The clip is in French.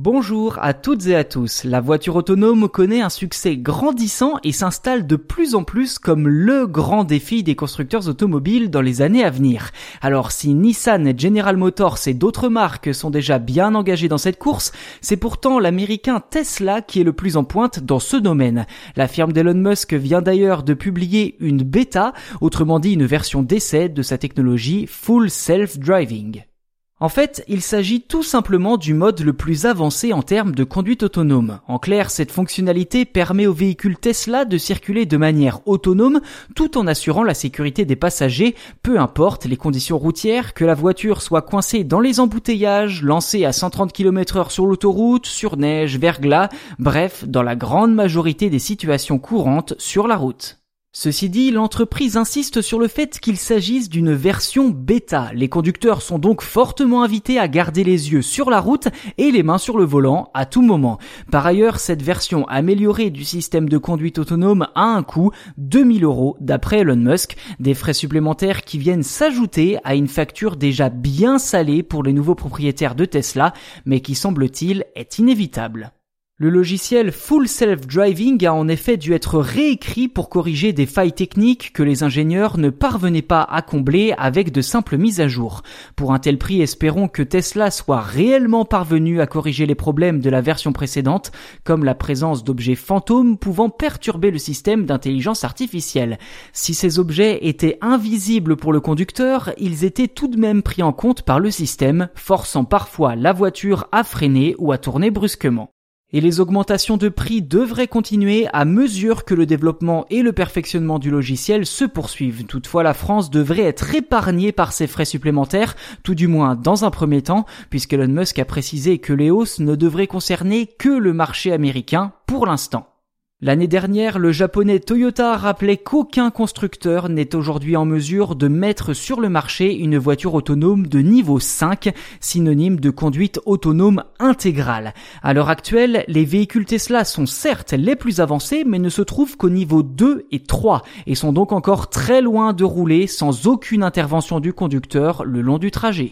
Bonjour à toutes et à tous. La voiture autonome connaît un succès grandissant et s'installe de plus en plus comme le grand défi des constructeurs automobiles dans les années à venir. Alors si Nissan, General Motors et d'autres marques sont déjà bien engagés dans cette course, c'est pourtant l'américain Tesla qui est le plus en pointe dans ce domaine. La firme d'Elon Musk vient d'ailleurs de publier une bêta, autrement dit une version d'essai de sa technologie Full Self Driving. En fait, il s'agit tout simplement du mode le plus avancé en termes de conduite autonome. En clair, cette fonctionnalité permet aux véhicules Tesla de circuler de manière autonome tout en assurant la sécurité des passagers, peu importe les conditions routières, que la voiture soit coincée dans les embouteillages, lancée à 130 km heure sur l'autoroute, sur neige, verglas, bref, dans la grande majorité des situations courantes sur la route. Ceci dit, l'entreprise insiste sur le fait qu'il s'agisse d'une version bêta. Les conducteurs sont donc fortement invités à garder les yeux sur la route et les mains sur le volant à tout moment. Par ailleurs, cette version améliorée du système de conduite autonome a un coût 2000 euros d'après Elon Musk, des frais supplémentaires qui viennent s'ajouter à une facture déjà bien salée pour les nouveaux propriétaires de Tesla, mais qui semble-t-il est inévitable. Le logiciel Full Self Driving a en effet dû être réécrit pour corriger des failles techniques que les ingénieurs ne parvenaient pas à combler avec de simples mises à jour. Pour un tel prix, espérons que Tesla soit réellement parvenu à corriger les problèmes de la version précédente, comme la présence d'objets fantômes pouvant perturber le système d'intelligence artificielle. Si ces objets étaient invisibles pour le conducteur, ils étaient tout de même pris en compte par le système, forçant parfois la voiture à freiner ou à tourner brusquement. Et les augmentations de prix devraient continuer à mesure que le développement et le perfectionnement du logiciel se poursuivent. Toutefois, la France devrait être épargnée par ces frais supplémentaires, tout du moins dans un premier temps, puisque Elon Musk a précisé que les hausses ne devraient concerner que le marché américain pour l'instant. L'année dernière, le japonais Toyota rappelait qu'aucun constructeur n'est aujourd'hui en mesure de mettre sur le marché une voiture autonome de niveau 5, synonyme de conduite autonome intégrale. À l'heure actuelle, les véhicules Tesla sont certes les plus avancés, mais ne se trouvent qu'au niveau 2 et 3, et sont donc encore très loin de rouler sans aucune intervention du conducteur le long du trajet.